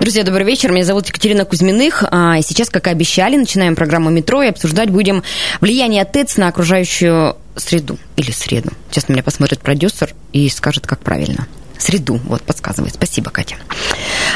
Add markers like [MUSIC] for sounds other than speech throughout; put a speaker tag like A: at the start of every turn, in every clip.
A: Друзья, добрый вечер. Меня зовут Екатерина Кузьминых. А, и сейчас, как и обещали, начинаем программу «Метро» и обсуждать будем влияние ТЭЦ на окружающую среду или среду. Сейчас на меня посмотрит продюсер и скажет, как правильно среду, вот, подсказывает. Спасибо, Катя.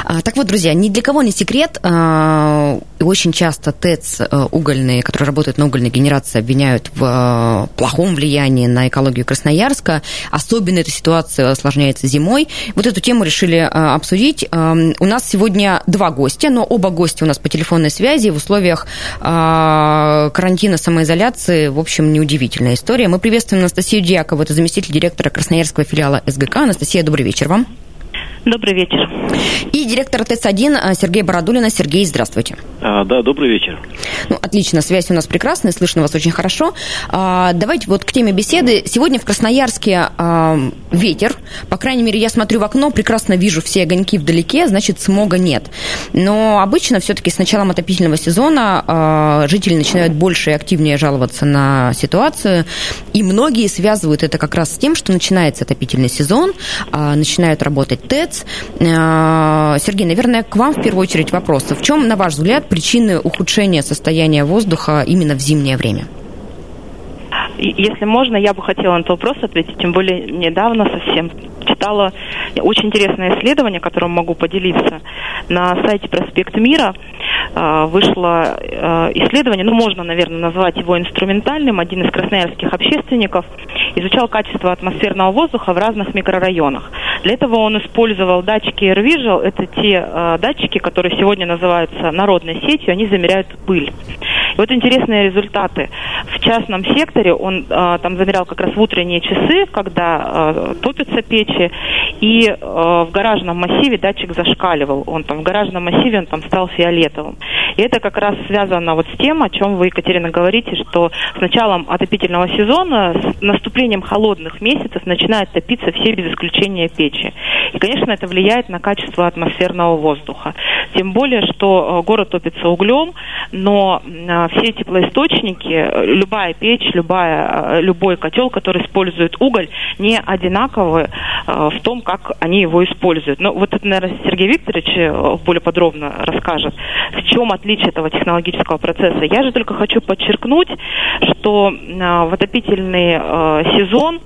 A: А, так вот, друзья, ни для кого не секрет, а, очень часто ТЭЦ а, угольные, которые работают на угольной генерации, обвиняют в а, плохом влиянии на экологию Красноярска. Особенно эта ситуация осложняется зимой. Вот эту тему решили а, обсудить. А, у нас сегодня два гостя, но оба гостя у нас по телефонной связи в условиях карантина, самоизоляции. В общем, неудивительная история. Мы приветствуем Анастасию Дьякову, это заместитель директора Красноярского филиала СГК. Анастасия, добрый вечер вам.
B: Добрый вечер.
A: И директор ТЭЦ-1 а, Сергей Бородулина. Сергей, здравствуйте.
C: А, да, добрый вечер.
A: Ну, отлично, связь у нас прекрасная, слышно вас очень хорошо. А, давайте вот к теме беседы. Сегодня в Красноярске а, ветер. По крайней мере, я смотрю в окно, прекрасно вижу все огоньки вдалеке, значит, смога нет. Но обычно все-таки с началом отопительного сезона а, жители начинают больше и активнее жаловаться на ситуацию. И многие связывают это как раз с тем, что начинается отопительный сезон, а, начинают работать ТЭЦ, а, Сергей, наверное, к вам в первую очередь вопрос. В чем, на ваш взгляд, причины ухудшения состояния воздуха именно в зимнее время?
B: Если можно, я бы хотела на этот вопрос ответить, тем более недавно совсем читала очень интересное исследование, которым могу поделиться. На сайте «Проспект мира» вышло исследование, ну, можно, наверное, назвать его инструментальным. Один из красноярских общественников изучал качество атмосферного воздуха в разных микрорайонах. Для этого он использовал датчики AirVisual. Это те датчики, которые сегодня называются народной сетью, они замеряют пыль. И вот интересные результаты. В частном секторе он э, там замерял как раз в утренние часы, когда э, топятся печи, и э, в гаражном массиве датчик зашкаливал. Он там в гаражном массиве он там стал фиолетовым. И это как раз связано вот с тем, о чем вы, Екатерина, говорите, что с началом отопительного сезона, с наступлением холодных месяцев начинают топиться все без исключения печи. И, конечно, это влияет на качество атмосферного воздуха. Тем более, что город топится углем, но все теплоисточники, любая печь, любая, любой котел, который использует уголь, не одинаковы в том, как они его используют. Но вот это, наверное, Сергей Викторович более подробно расскажет, в чем отличие этого технологического процесса. Я же только хочу подчеркнуть, что в отопительный сезон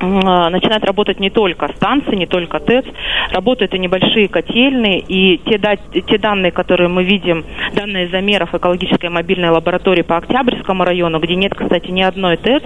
B: начинают работать не только станции, не только ТЭЦ, работают и небольшие котельные, и те, да, те данные, которые мы видим, данные замеров экологической мобильной лаборатории по Октябрьскому району, где нет, кстати, ни одной ТЭЦ,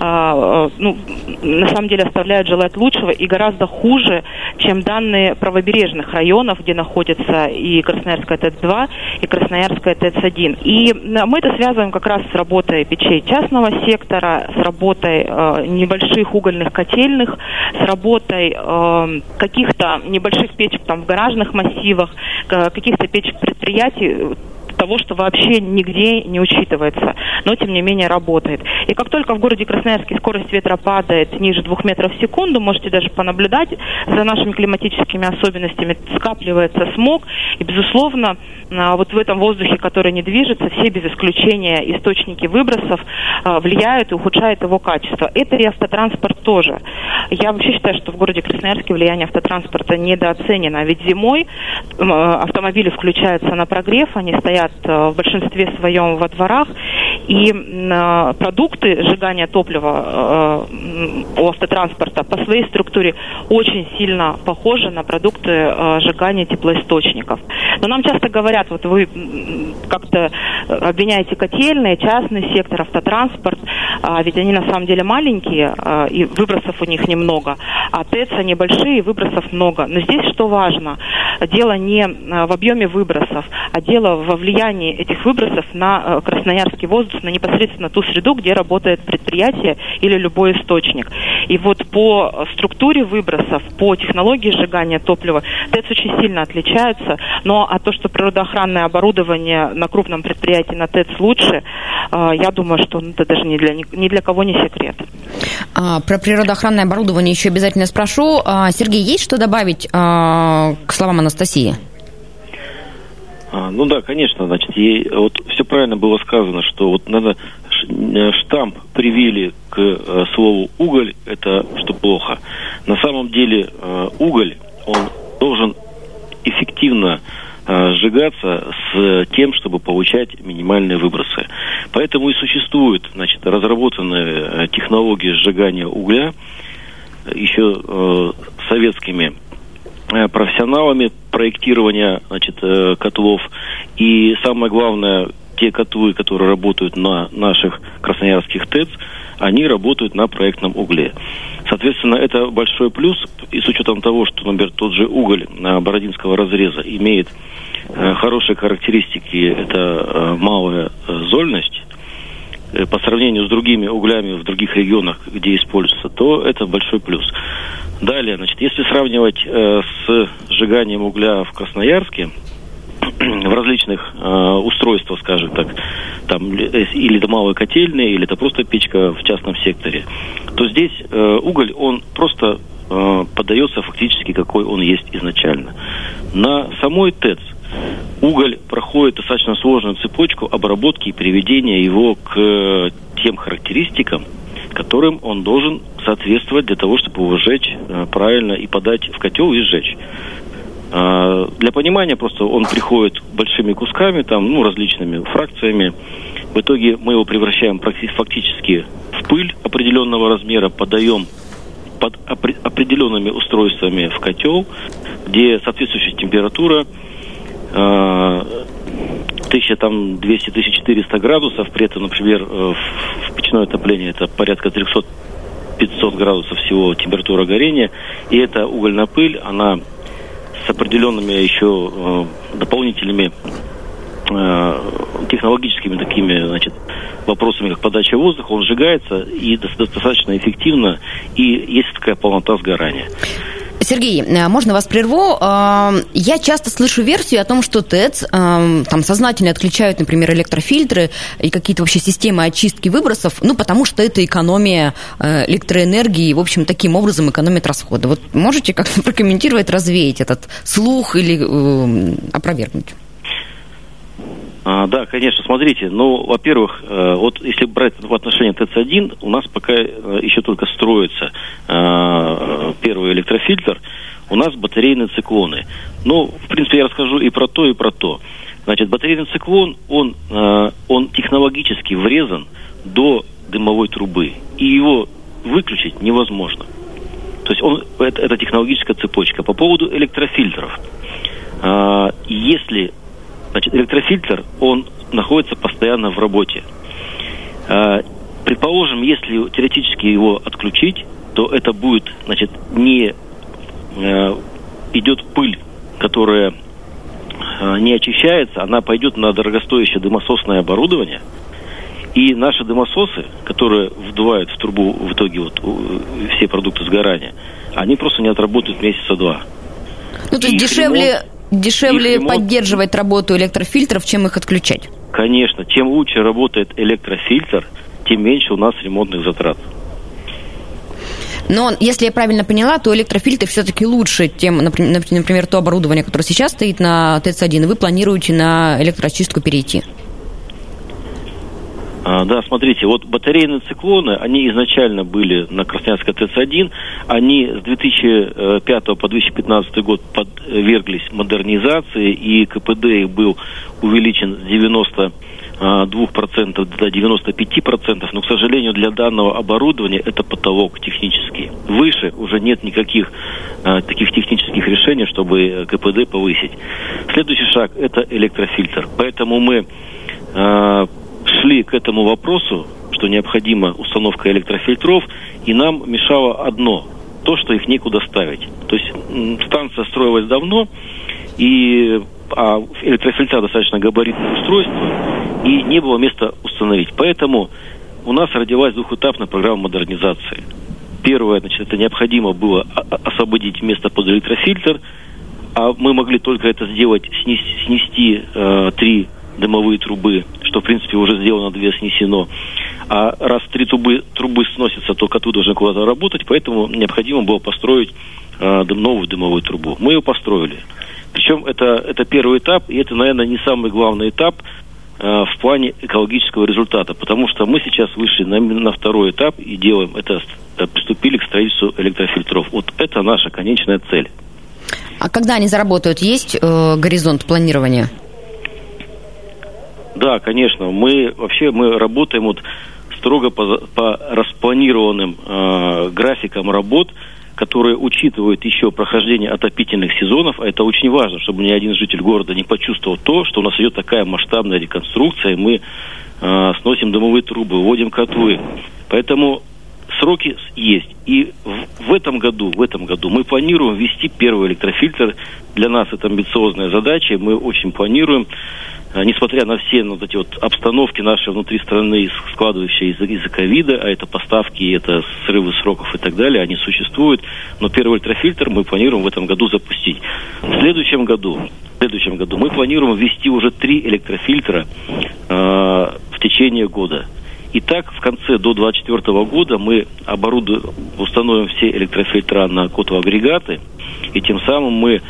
B: а, ну, на самом деле оставляют желать лучшего и гораздо хуже, чем данные правобережных районов, где находится и Красноярская ТЭЦ-2, и Красноярская ТЭЦ-1. И мы это связываем как раз с работой печей частного сектора, с работой э, небольших угольных угольных котельных с работой э, каких-то небольших печек там в гаражных массивах, каких-то печек предприятий того, что вообще нигде не учитывается, но тем не менее работает. И как только в городе Красноярске скорость ветра падает ниже двух метров в секунду, можете даже понаблюдать за нашими климатическими особенностями, скапливается смог, и, безусловно, а, вот в этом воздухе, который не движется, все без исключения источники выбросов а, влияют и ухудшают его качество. Это и автотранспорт тоже. Я вообще считаю, что в городе Красноярске влияние автотранспорта недооценено, ведь зимой автомобили включаются на прогрев, они стоят в большинстве своем во дворах, и э, продукты сжигания топлива э, у автотранспорта по своей структуре очень сильно похожи на продукты сжигания теплоисточников. Но нам часто говорят, вот вы как-то обвиняете котельные, частный сектор, автотранспорт, а ведь они на самом деле маленькие, и выбросов у них немного, а ТЭЦ они большие, выбросов много. Но здесь что важно? Дело не в объеме выбросов, а дело во влиянии этих выбросов на красноярский воздух на непосредственно ту среду, где работает предприятие или любой источник. И вот по структуре выбросов, по технологии сжигания топлива ТЭЦ очень сильно отличаются, но а то, что природоохранное оборудование на крупном предприятии на ТЭЦ лучше, э, я думаю, что это даже ни для, ни для кого не секрет.
A: А, про природоохранное оборудование еще обязательно спрошу. А, Сергей, есть что добавить а, к словам Анастасии?
C: А, ну да, конечно, значит, ей, вот все правильно было сказано, что вот надо э, штамп привили к э, слову уголь, это что плохо. На самом деле э, уголь, он должен эффективно сжигаться с тем, чтобы получать минимальные выбросы. Поэтому и существуют, значит, разработанные технологии сжигания угля еще советскими профессионалами проектирования значит, э, котлов. И самое главное, те котлы, которые работают на наших красноярских ТЭЦ, они работают на проектном угле. Соответственно, это большой плюс, и с учетом того, что, например, тот же уголь на Бородинского разреза имеет э, хорошие характеристики, это малая зольность, по сравнению с другими углями в других регионах, где используется, то это большой плюс. Далее, значит, если сравнивать э, с сжиганием угля в Красноярске, [CLEARS THROAT] в различных э, устройствах, скажем так, там э, или это малые котельные, или это просто печка в частном секторе, то здесь э, уголь, он просто э, подается фактически, какой он есть изначально. На самой ТЭЦ уголь проходит достаточно сложную цепочку обработки и приведения его к э, тем характеристикам, которым он должен соответствовать для того, чтобы его сжечь э, правильно и подать в котел и сжечь. Э, для понимания просто он приходит большими кусками, там, ну, различными фракциями. В итоге мы его превращаем фактически в пыль определенного размера, подаем под определенными устройствами в котел, где соответствующая температура э, 1200-1400 градусов, при этом, например, э, в печное отопление это порядка 300 500 градусов всего температура горения, и эта угольная пыль, она с определенными еще э, дополнительными технологическими такими, значит, вопросами, как подача воздуха, он сжигается и достаточно эффективно, и есть такая полнота сгорания.
A: Сергей, э, можно вас прерву? Э, я часто слышу версию о том, что ТЭЦ э, там сознательно отключают, например, электрофильтры и какие-то вообще системы очистки выбросов, ну, потому что это экономия электроэнергии и, в общем, таким образом экономит расходы. Вот можете как-то [LAUGHS] прокомментировать, развеять этот слух или опровергнуть?
C: А, да, конечно, смотрите, ну, во-первых, э, вот если брать в отношении ТЦ-1, у нас пока э, еще только строится э, первый электрофильтр, у нас батарейные циклоны. Ну, в принципе, я расскажу и про то, и про то. Значит, батарейный циклон, он, он технологически врезан до дымовой трубы, и его выключить невозможно. То есть он, это, это технологическая цепочка. По поводу электрофильтров. Если Значит, электрофильтр, он находится постоянно в работе. А, предположим, если теоретически его отключить, то это будет, значит, не э, идет пыль, которая э, не очищается, она пойдет на дорогостоящее дымососное оборудование, и наши дымососы, которые вдувают в трубу в итоге вот все продукты сгорания, они просто не отработают месяца два.
A: Ну, то есть дешевле, ремонт дешевле ремонт... поддерживать работу электрофильтров, чем их отключать?
C: Конечно. Чем лучше работает электрофильтр, тем меньше у нас ремонтных затрат.
A: Но если я правильно поняла, то электрофильтр все-таки лучше, чем, например, то оборудование, которое сейчас стоит на ТЭЦ-1, и вы планируете на электроочистку перейти.
C: А, да, смотрите, вот батарейные циклоны, они изначально были на Красноярской ТЭЦ-1, они с 2005 по 2015 год подверглись модернизации, и КПД их был увеличен с 90 2% до 95%, но, к сожалению, для данного оборудования это потолок технический. Выше уже нет никаких а, таких технических решений, чтобы КПД повысить. Следующий шаг – это электрофильтр. Поэтому мы а, шли к этому вопросу, что необходима установка электрофильтров, и нам мешало одно – то, что их некуда ставить. То есть станция строилась давно, и а электрофильтра достаточно габаритное устройство, и не было места установить. Поэтому у нас родилась двухэтапная программа модернизации. Первое, значит, это необходимо было освободить место под электрофильтр, а мы могли только это сделать, снести, снести э, три дымовые трубы, что, в принципе, уже сделано, две снесено. А раз три трубы, трубы сносятся, то коты должны куда-то работать, поэтому необходимо было построить э, новую дымовую трубу. Мы ее построили. Причем это, это первый этап, и это, наверное, не самый главный этап э, в плане экологического результата, потому что мы сейчас вышли на, на второй этап и делаем это, э, приступили к строительству электрофильтров. Вот это наша конечная цель.
A: А когда они заработают, есть э, горизонт планирования?
C: Да, конечно. Мы вообще мы работаем вот строго по, по распланированным э, графикам работ, которые учитывают еще прохождение отопительных сезонов, а это очень важно, чтобы ни один житель города не почувствовал то, что у нас идет такая масштабная реконструкция, и мы э, сносим дымовые трубы, вводим котлы. Поэтому сроки есть. И в, в этом году, в этом году мы планируем ввести первый электрофильтр. Для нас это амбициозная задача. Мы очень планируем а, несмотря на все вот эти вот обстановки наши внутри страны, складывающиеся из-за ковида, а это поставки, это срывы сроков и так далее, они существуют. Но первый ультрафильтр мы планируем в этом году запустить. В следующем году, в следующем году мы планируем ввести уже три электрофильтра э, в течение года. И так в конце до 2024 года мы оборудуем, установим все электрофильтра на котлоагрегаты, и тем самым мы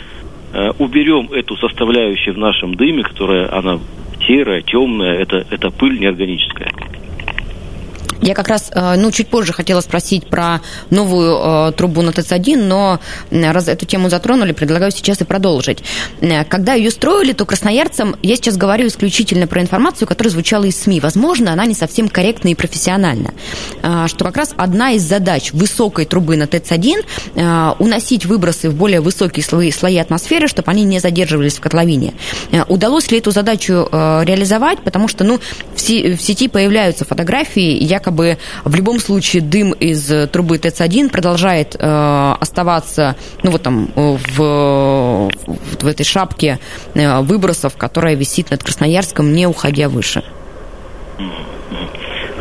C: Э, уберем эту составляющую в нашем дыме, которая она серая, темная, это, это пыль неорганическая.
A: Я как раз, э, ну, чуть позже хотела спросить про новую э, трубу на ТЭЦ-1, но раз эту тему затронули, предлагаю сейчас и продолжить. Э, когда ее строили, то красноярцам, я сейчас говорю исключительно про информацию, которая звучала из СМИ. Возможно, она не совсем корректна и профессиональна. Что как раз одна из задач высокой трубы на ТЭЦ-1 уносить выбросы в более высокие слои, слои атмосферы, чтобы они не задерживались в котловине. Удалось ли эту задачу реализовать? Потому что, ну, в сети появляются фотографии, якобы якобы в любом случае дым из трубы ТЭЦ-1 продолжает э, оставаться, ну вот там в, в этой шапке э, выбросов, которая висит над Красноярском, не уходя выше.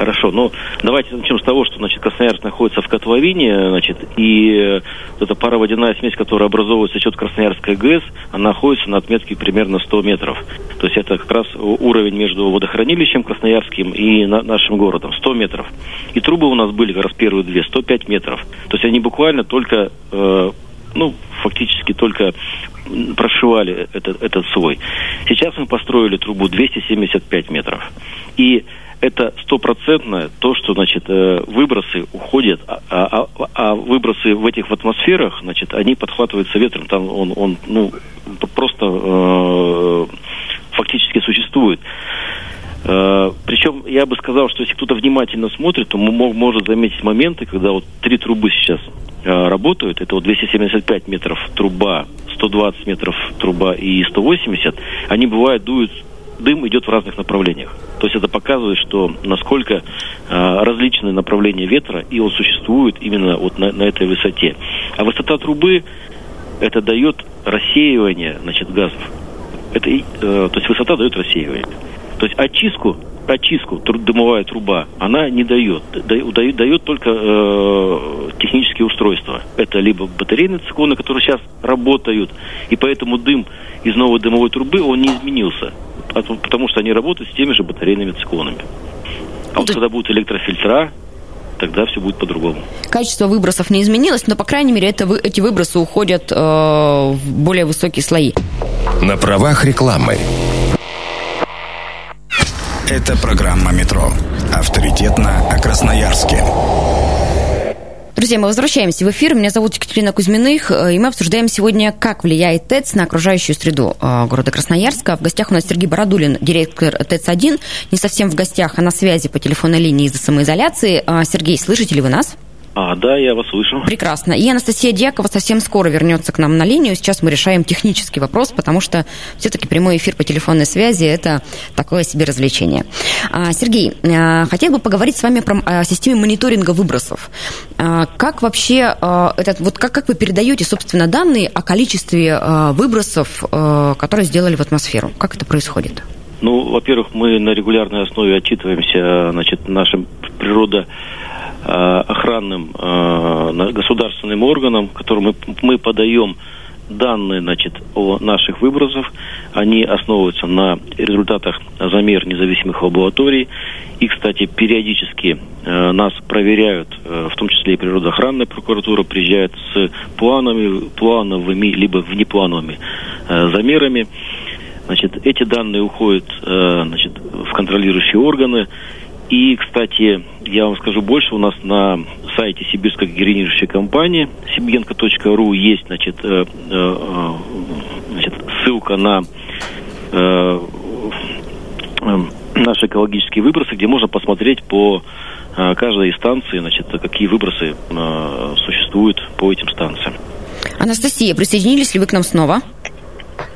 C: Хорошо, ну давайте начнем с того, что значит, Красноярск находится в котловине, значит, и вот эта пароводяная смесь, которая образовывается счет Красноярской ГЭС, она находится на отметке примерно 100 метров. То есть это как раз уровень между водохранилищем Красноярским и на, нашим городом, 100 метров. И трубы у нас были как раз первые две, 105 метров. То есть они буквально только э, ну, фактически только прошивали этот, этот слой. Сейчас мы построили трубу 275 метров. И это стопроцентно то, что, значит, э, выбросы уходят, а, а, а, а выбросы в этих атмосферах, значит, они подхватываются ветром, там он, он ну, просто э, фактически существует. Э, причем я бы сказал, что если кто-то внимательно смотрит, то может заметить моменты, когда вот три трубы сейчас э, работают, это вот 275 метров труба, 120 метров труба и 180, они бывают дуют дым идет в разных направлениях. То есть это показывает, что насколько э, различные направления ветра, и он существует именно вот на, на этой высоте. А высота трубы это дает рассеивание значит, газов. Это, э, то есть высота дает рассеивание. То есть очистку, очистку дымовая труба, она не дает. Дает, дает только э, технические устройства. Это либо батарейные циклоны, которые сейчас работают, и поэтому дым из новой дымовой трубы, он не изменился потому что они работают с теми же батарейными циклонами. А вот когда будут электрофильтра, тогда все будет по-другому.
A: Качество выбросов не изменилось, но, по крайней мере, это, эти выбросы уходят э, в более высокие слои.
D: На правах рекламы.
E: Это программа «Метро». Авторитетно о Красноярске.
A: Друзья, мы возвращаемся в эфир. Меня зовут Екатерина Кузьминых, э, и мы обсуждаем сегодня, как влияет ТЭЦ на окружающую среду э, города Красноярска. В гостях у нас Сергей Бородулин, директор ТЭЦ-1. Не совсем в гостях, а на связи по телефонной линии из-за самоизоляции. Э, Сергей, слышите ли вы нас?
C: А, да, я вас слышу.
A: Прекрасно. И Анастасия Дьякова совсем скоро вернется к нам на линию. Сейчас мы решаем технический вопрос, потому что все-таки прямой эфир по телефонной связи – это такое себе развлечение. А, Сергей, а, хотел бы поговорить с вами про системе мониторинга выбросов. А, как вообще, этот, вот как, как вы передаете, собственно, данные о количестве выбросов, которые сделали в атмосферу? Как это происходит?
C: Ну, во-первых, мы на регулярной основе отчитываемся значит, нашим природа охранным государственным органам, которым мы, подаем данные значит, о наших выбросах, они основываются на результатах замер независимых лабораторий. И, кстати, периодически э, нас проверяют, э, в том числе и природоохранная прокуратура приезжает с планами, плановыми либо внеплановыми э, замерами. Значит, эти данные уходят э, значит, в контролирующие органы. И, кстати, я вам скажу больше, у нас на сайте Сибирской генерирующей компании сибгенко.ру есть значит, э, э, значит, ссылка на э, наши экологические выбросы, где можно посмотреть по каждой из станций, значит, какие выбросы существуют по этим станциям.
A: Анастасия, присоединились ли вы к нам снова?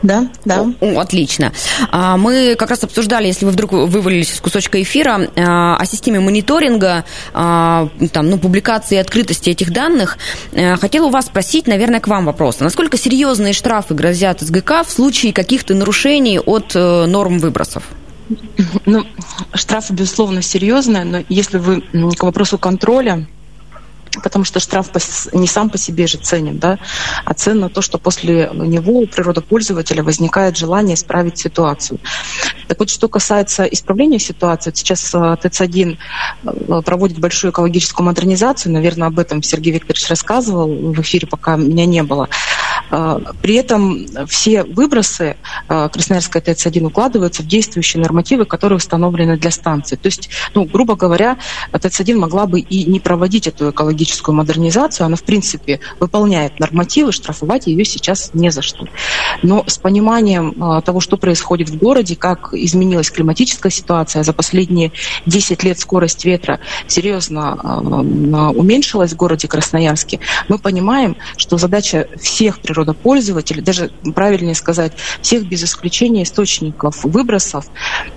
F: Да, да.
A: О, отлично. А, мы как раз обсуждали, если вы вдруг вывалились из кусочка эфира, а, о системе мониторинга, а, там, ну, публикации и открытости этих данных. Хотела у вас спросить, наверное, к вам вопрос. Насколько серьезные штрафы грозят СГК в случае каких-то нарушений от э, норм выбросов?
F: Ну, штрафы, безусловно, серьезные, но если вы к вопросу контроля, потому что штраф не сам по себе же ценен, да, а ценно то, что после него у природопользователя возникает желание исправить ситуацию. Так вот, что касается исправления ситуации, сейчас э, ТЭЦ-1 э, проводит большую экологическую модернизацию, наверное, об этом Сергей Викторович рассказывал в эфире, пока меня не было. Э, при этом все выбросы Красноярской ТЭЦ-1 укладываются в действующие нормативы, которые установлены для станции. То есть, ну, грубо говоря, ТЭЦ-1 могла бы и не проводить эту экологическую модернизацию, она, в принципе, выполняет нормативы, штрафовать ее сейчас не за что. Но с пониманием того, что происходит в городе, как изменилась климатическая ситуация. За последние 10 лет скорость ветра серьезно уменьшилась в городе Красноярске. Мы понимаем, что задача всех природопользователей, даже правильнее сказать, всех без исключения источников выбросов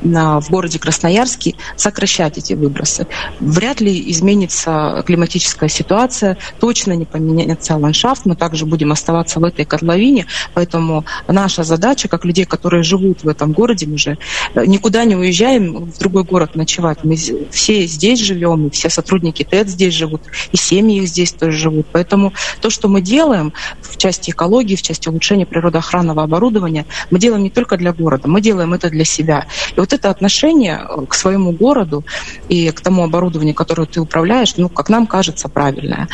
F: в городе Красноярске сокращать эти выбросы. Вряд ли изменится климатическая ситуация, точно не поменяется ландшафт, мы также будем оставаться в этой котловине, поэтому наша задача, как людей, которые живут в этом городе, мы же никуда не уезжаем в другой город ночевать. Мы все здесь живем, и все сотрудники ТЭД здесь живут, и семьи их здесь тоже живут. Поэтому то, что мы делаем в части экологии, в части улучшения природоохранного оборудования, мы делаем не только для города, мы делаем это для себя. И вот это отношение к своему городу и к тому оборудованию, которое ты управляешь, ну, как нам кажется, правильное.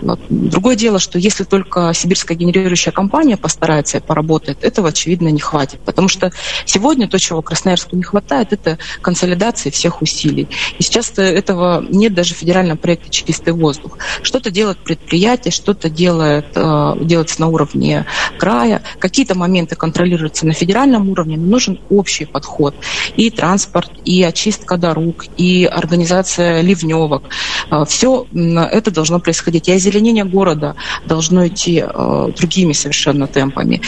F: Вот. Другое дело, что если только сибирская генерирующая компания постарается и поработает, этого, очевидно, не хватит. Потому что сегодня то, чего Красноярску не хватает, это консолидации всех усилий. И сейчас этого нет даже в федеральном проекте «Чистый воздух». Что-то делает предприятие, что-то делает, э, делается на уровне края, какие-то моменты контролируются на федеральном уровне, но нужен общий подход. И транспорт, и очистка дорог, и организация ливневок. Э, Все это должно происходить. И озеленение города должно идти э, другими совершенно темпами.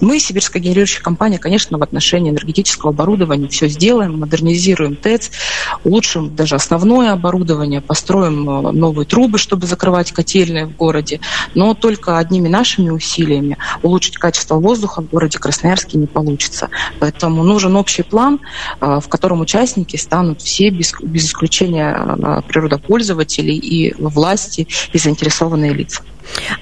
F: Мы, сибирская генерирующая компания, конечно, в отношении энергетического оборудования все сделаем, модернизируем ТЭЦ, улучшим даже основное оборудование, построим э, новые трубы, чтобы закрывать котельные в городе. Но только одними нашими усилиями улучшить качество воздуха в городе Красноярске не получится. Поэтому нужен общий план, э, в котором участники станут все без, без исключения природопользователей и власти и заинтересованные лица.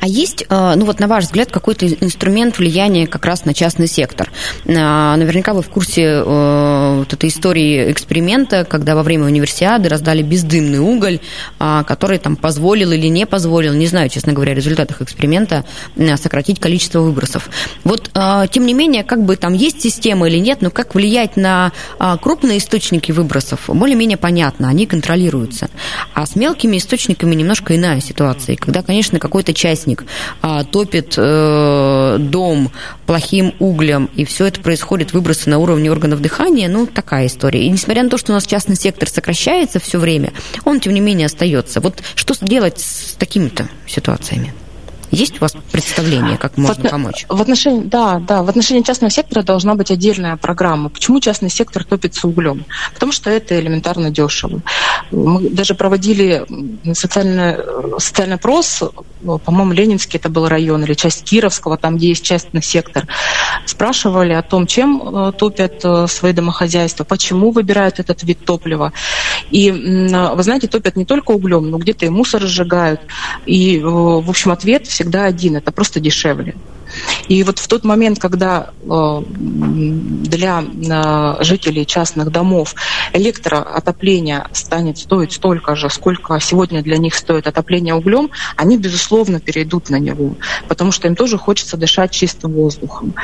A: А есть, э, ну вот на ваш взгляд, какой-то инструмент влияния как раз на частный сектор? Э, наверняка вы в курсе э, вот этой истории эксперимента, когда во время универсиады раздали бездымный уголь, который там позволил или не позволил, не знаю, честно говоря, о результатах эксперимента, сократить количество выбросов. Вот, тем не менее, как бы там есть система или нет, но как влиять на крупные источники выбросов, более-менее понятно, они контролируются. А с мелкими источниками немножко иная ситуация. Когда, конечно, какой-то частник а, топит э, дом плохим углем, и все это происходит, выбросы на уровне органов дыхания, ну, такая история. И несмотря на то, что у нас частный сектор сокращается все время, он, тем не менее, остается. Вот что делать с такими-то ситуациями? Есть у вас представление, как можно
F: в,
A: помочь?
F: В отношении, да, да, в отношении частного сектора должна быть отдельная программа. Почему частный сектор топится углем? Потому что это элементарно дешево. Мы даже проводили социальный, социальный опрос, по-моему, Ленинский это был район, или часть Кировского, там, где есть частный сектор. спрашивали о том, чем топят свои домохозяйства, почему выбирают этот вид топлива. И, вы знаете, топят не только углем, но где-то и мусор сжигают. И, в общем, ответ всегда один – это просто дешевле. И вот в тот момент, когда э, для э, жителей частных домов электроотопление станет стоить столько же, сколько сегодня для них стоит отопление углем, они, безусловно, перейдут на него, потому что им тоже хочется дышать чистым воздухом.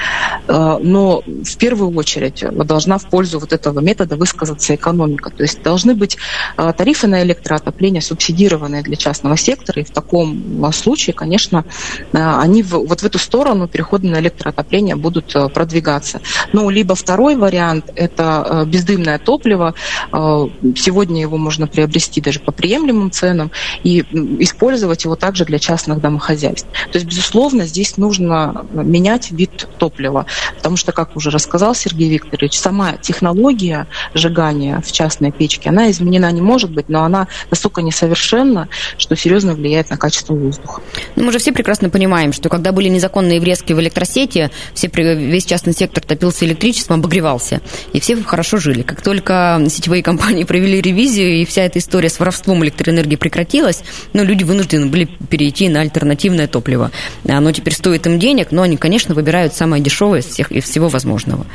F: Э, но в первую очередь должна в пользу вот этого метода высказаться экономика. То есть должны быть тарифы на электроотопление субсидированные для частного сектора, и в таком случае, конечно, они вот в эту сторону сторону перехода на электроотопление будут э, продвигаться. Ну, либо второй вариант – это э, бездымное топливо. Э, сегодня его можно приобрести даже по приемлемым ценам и использовать его также для частных домохозяйств. То есть, безусловно, здесь нужно менять вид топлива, потому что, как уже рассказал Сергей Викторович, сама технология сжигания в частной печке, она изменена не может быть, но она настолько несовершенна, что серьезно влияет на качество воздуха.
A: Ну, мы же все прекрасно понимаем, что когда были незаконные врезки в электросети, все, весь частный сектор топился электричеством, обогревался, и все хорошо жили. Как только сетевые компании провели ревизию, и вся эта история с воровством электроэнергии прекратилась, ну, люди вынуждены были перейти на альтернативное топливо. Оно теперь стоит им денег, но они, конечно, выбирают самое дешевое из всех и всего возможного.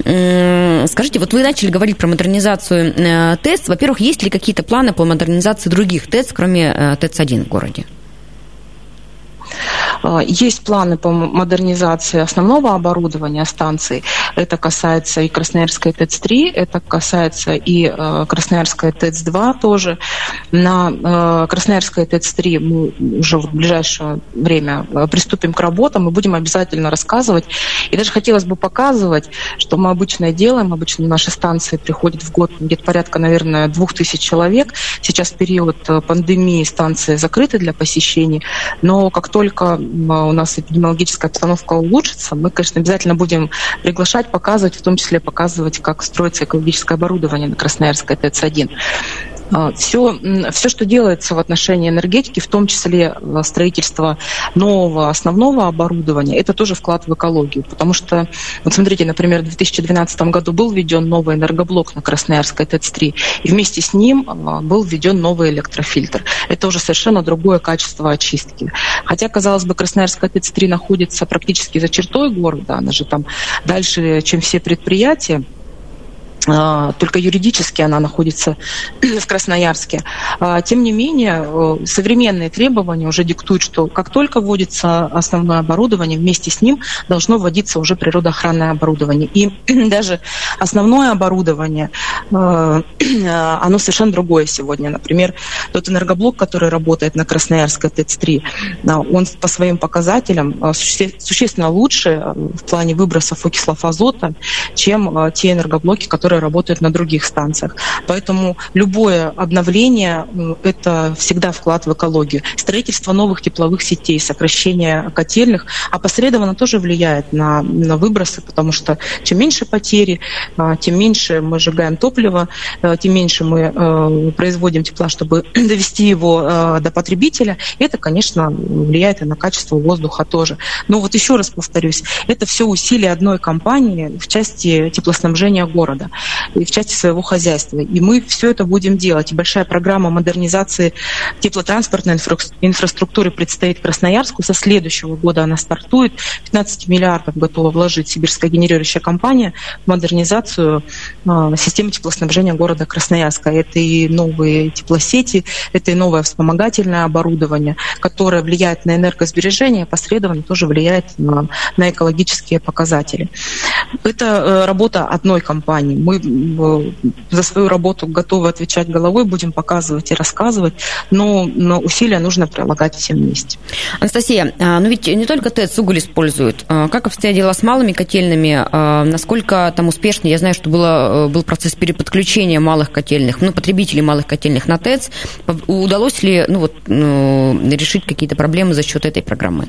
A: Скажите, вот вы начали говорить про модернизацию э, ТЭЦ. Во-первых, есть ли какие-то планы по модернизации других ТЭЦ, кроме э, ТЭЦ-1 в городе?
F: А, есть планы по модернизации основного оборудования станции. Это касается и Красноярской ТЭЦ-3, это касается и э, Красноярской ТЭЦ-2 тоже. На э, Красноярской ТЭЦ-3 мы уже в ближайшее время э, приступим к работам и будем обязательно рассказывать. И даже хотелось бы показывать, что мы обычно делаем. Обычно на наши станции приходит в год где-то порядка, наверное, двух тысяч человек. Сейчас период пандемии станции закрыты для посещений. Но как только у нас эпидемиологическая обстановка улучшится, мы, конечно, обязательно будем приглашать, показывать, в том числе показывать, как строится экологическое оборудование на Красноярской ТЭЦ-1. Все, а, все, что делается в отношении энергетики, в том числе а, строительство нового основного оборудования, это тоже вклад в экологию. Потому что, вот смотрите, например, в 2012 году был введен новый энергоблок на Красноярской ТЭЦ-3, и вместе с ним а, был введен новый электрофильтр. Это уже совершенно другое качество очистки. Хотя, казалось бы, Красноярская ТЭЦ-3 находится практически за чертой города, она же там дальше, чем все предприятия, только юридически она находится [CLEARS THROAT] в Красноярске. А, тем не менее, э, современные требования уже диктуют, что как только вводится основное оборудование, вместе с ним должно вводиться уже природоохранное оборудование. И [CLEARS THROAT] даже основное оборудование, э, [CLEARS THROAT] оно совершенно другое сегодня. Например, тот энергоблок, который работает на Красноярской ТЭЦ-3, он по своим показателям э, существенно лучше в плане выбросов окислов азота, чем те энергоблоки, которые которые работают на других станциях. Поэтому любое обновление – это всегда вклад в экологию. Строительство новых тепловых сетей, сокращение котельных опосредованно тоже влияет на, на выбросы, потому что чем меньше потери, а, тем меньше мы сжигаем топливо, а, тем меньше мы э, производим тепла, чтобы [CLEARS THROAT] довести его э, до потребителя. Это, конечно, влияет и на качество воздуха тоже. Но вот еще раз повторюсь, это все усилия одной компании в части теплоснабжения города в части своего хозяйства. И мы все это будем делать. И большая программа модернизации теплотранспортной инфра инфраструктуры предстоит Красноярску. Со следующего года она стартует. 15 миллиардов готова вложить сибирская генерирующая компания в модернизацию э, системы теплоснабжения города Красноярска. Это и новые теплосети, это и новое вспомогательное оборудование, которое влияет на энергосбережение, посредственно тоже влияет на, на экологические показатели. Это э, работа одной компании. Мы э, за свою работу готовы отвечать головой, будем показывать и рассказывать, но, но усилия нужно прилагать всем вместе.
A: Анастасия, а, ну ведь не только ТЭЦ уголь используют. А, как обстоят дела с малыми котельными? А, насколько там успешно? Я знаю, что было, э, был процесс переподключения малых котельных, ну, потребителей малых котельных на ТЭЦ. Удалось ли ну, вот, ну, решить какие-то проблемы за счет этой программы?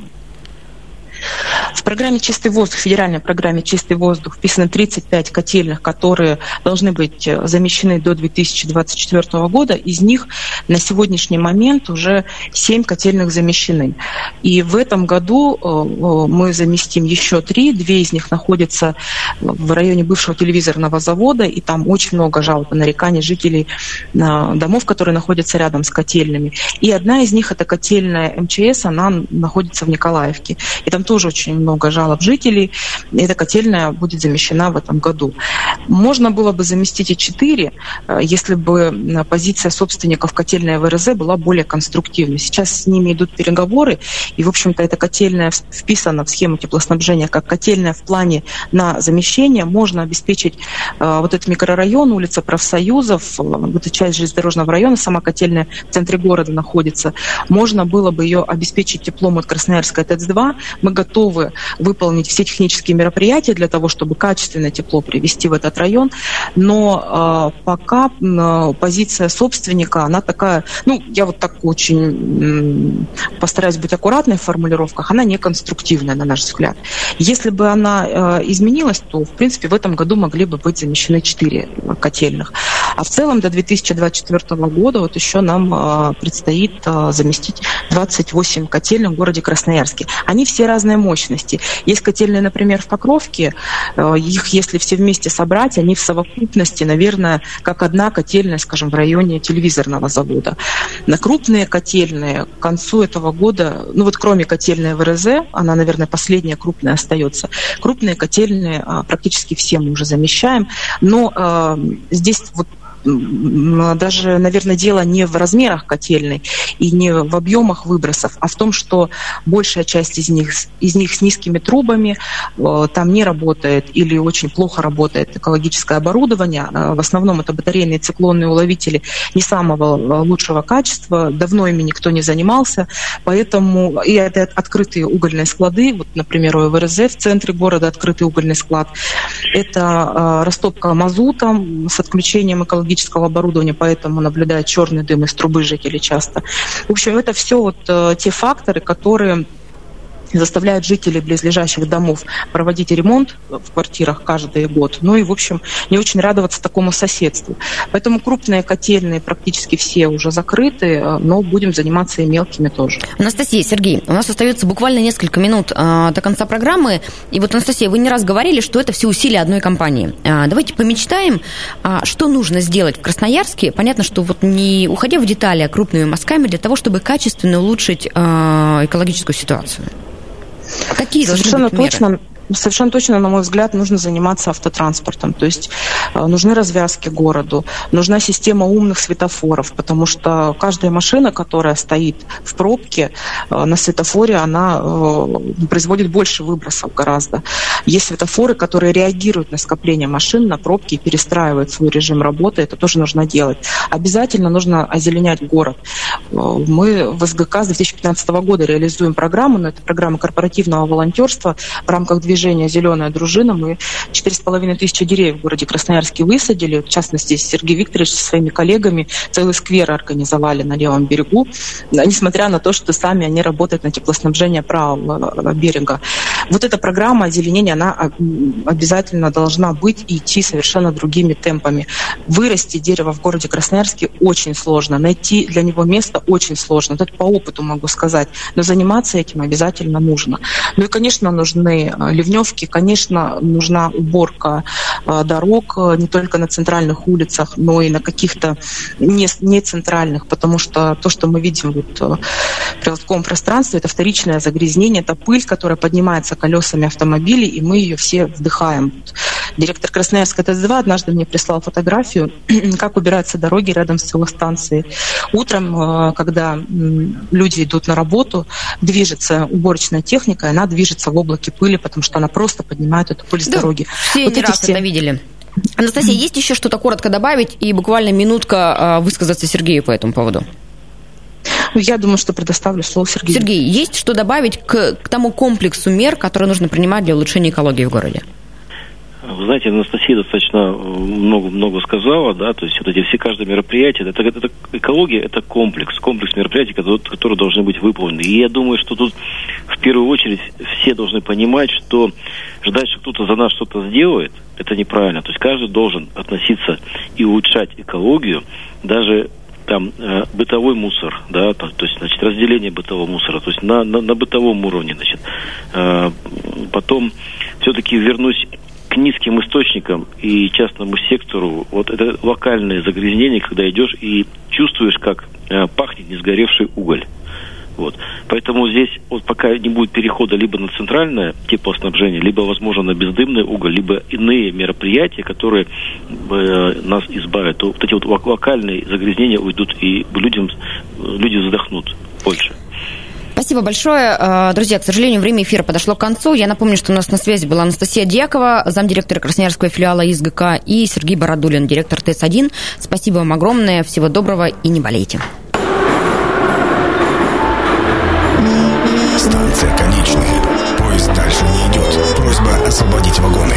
F: В программе «Чистый воздух», федеральной программе «Чистый воздух» вписано 35 котельных, которые должны быть э, замещены до 2024 года. Из них на сегодняшний момент уже 7 котельных замещены. И в этом году э, э, мы заместим еще 3. Две из них находятся в районе бывшего телевизорного завода, и там очень много жалоб и нареканий жителей домов, которые находятся рядом с котельными. И одна из них – это котельная МЧС, она находится в Николаевке. И там тоже очень много жалоб жителей. И эта котельная будет замещена в этом году. Можно было бы заместить и четыре, э, если бы позиция собственников котельной ВРЗ была более конструктивной. Сейчас с ними идут переговоры, и, в общем-то, эта котельная вписана в схему теплоснабжения как котельная в плане на замещение. Можно обеспечить э, вот этот микрорайон, улица профсоюзов, э, вот эта часть железнодорожного района, сама котельная в центре города находится. Можно было бы ее обеспечить теплом от Красноярска ТЭЦ-2. Мы готовы выполнить все технические мероприятия для того, чтобы качественное тепло привести в этот район, но э, пока э, позиция собственника, она такая, ну, я вот так очень э, постараюсь быть аккуратной в формулировках, она не конструктивная, на наш взгляд. Если бы она э, изменилась, то, в принципе, в этом году могли бы быть замещены 4 котельных. А в целом до 2024 года вот еще нам э, предстоит э, заместить 28 котельных в городе Красноярске. Они все разной мощности. Есть котельные, например, в Покровке. Э, их, если все вместе собрать, они в совокупности, наверное, как одна котельная, скажем, в районе телевизорного завода. На крупные котельные к концу этого года, ну вот кроме котельной ВРЗ, она, наверное, последняя крупная остается, крупные котельные а, практически все мы уже замещаем, но э, здесь вот даже, наверное, дело не в размерах котельной и не в объемах выбросов, а в том, что большая часть из них, из них с низкими трубами, э, там не работает или очень плохо работает экологическое оборудование. Э, в основном это батарейные циклонные уловители не самого э, лучшего качества, давно ими никто не занимался, поэтому и это открытые угольные склады, вот, например, у ВРЗ в центре города открытый угольный склад, это растопка мазутом с отключением экологического экологического оборудования, поэтому наблюдают черный дым из трубы жители часто. В общем, это все вот э, те факторы, которые заставляют жителей близлежащих домов проводить ремонт в квартирах каждый год. Ну и, в общем, не очень радоваться такому соседству. Поэтому крупные котельные практически все уже закрыты, э, но будем заниматься и мелкими тоже.
A: Анастасия, Сергей, у нас остается буквально несколько минут а, до конца программы. И вот, Анастасия, вы не раз говорили, что это все усилия одной компании. А, давайте помечтаем, а, что нужно сделать в Красноярске. Понятно, что вот не уходя в детали, а крупными мазками для того, чтобы качественно улучшить экологическую ситуацию.
F: Какие Совершенно точно. Совершенно точно, на мой взгляд, нужно заниматься автотранспортом. То есть э, нужны развязки городу, нужна система умных светофоров, потому что каждая машина, которая стоит в пробке э, на светофоре, она э, производит больше выбросов гораздо. Есть светофоры, которые реагируют на скопление машин, на пробки и перестраивают свой режим работы. Это тоже нужно делать. Обязательно нужно озеленять город. Мы в СГК с 2015 года реализуем программу, но это программа корпоративного волонтерства в рамках движения движение «Зеленая дружина». Мы четыре с половиной тысячи деревьев в городе Красноярске высадили. В частности, Сергей Викторович со своими коллегами целый сквер организовали на левом берегу, несмотря на то, что сами они работают на теплоснабжение правого берега. Вот эта программа озеленения, она обязательно должна быть и идти совершенно другими темпами. Вырасти дерево в городе Красноярске очень сложно, найти для него место очень сложно. Вот это по опыту могу сказать. Но заниматься этим обязательно нужно. Ну и, конечно, нужны ливни Ливневке, конечно, нужна уборка э, дорог э, не только на центральных улицах, но и на каких-то не, не центральных, потому что то, что мы видим вот э, в городском пространстве, это вторичное загрязнение, это пыль, которая поднимается колесами автомобилей, и мы ее все вдыхаем. Директор Красноярска ТС-2 однажды мне прислал фотографию, [CLEARS THROAT] как убираются дороги рядом с телостанцией. Утром, когда люди идут на работу, движется уборочная техника, и она движется в облаке пыли, потому что она просто поднимает эту пыль с да, дороги.
A: Все вот не раз все... это видели. Анастасия, есть еще что-то коротко добавить и буквально минутка а, высказаться Сергею по этому поводу?
F: Ну, я думаю, что предоставлю слово Сергею.
A: Сергей, есть что добавить к, к тому комплексу мер, которые нужно принимать для улучшения экологии в городе?
C: Вы знаете, Анастасия достаточно много-много э, сказала, да, то есть вот эти все каждое мероприятие, это, это, это экология, это комплекс, комплекс мероприятий, которые, которые должны быть выполнены. И я думаю, что тут в первую очередь все должны понимать, что ждать, что кто-то за нас что-то сделает, это неправильно. То есть каждый должен относиться и улучшать экологию, даже там э, бытовой мусор, да, то, то есть, значит, разделение бытового мусора, то есть на, на, на бытовом уровне, значит. Э, потом все-таки вернусь к низким источникам и частному сектору. Вот это локальное загрязнение, когда идешь и чувствуешь, как э, пахнет несгоревший уголь. Вот. Поэтому здесь вот пока не будет перехода либо на центральное теплоснабжение, либо, возможно, на бездымный уголь, либо иные мероприятия, которые э, нас избавят, то вот эти вот локальные загрязнения уйдут, и людям, люди задохнут больше
A: спасибо большое. Э, друзья, к сожалению, время эфира подошло к концу. Я напомню, что у нас на связи была Анастасия Дьякова, замдиректора Красноярского филиала ИСГК, и Сергей Бородулин, директор ТЭС-1. Спасибо вам огромное. Всего доброго и не болейте. Станция конечная. Поезд дальше не идет. Просьба освободить вагоны.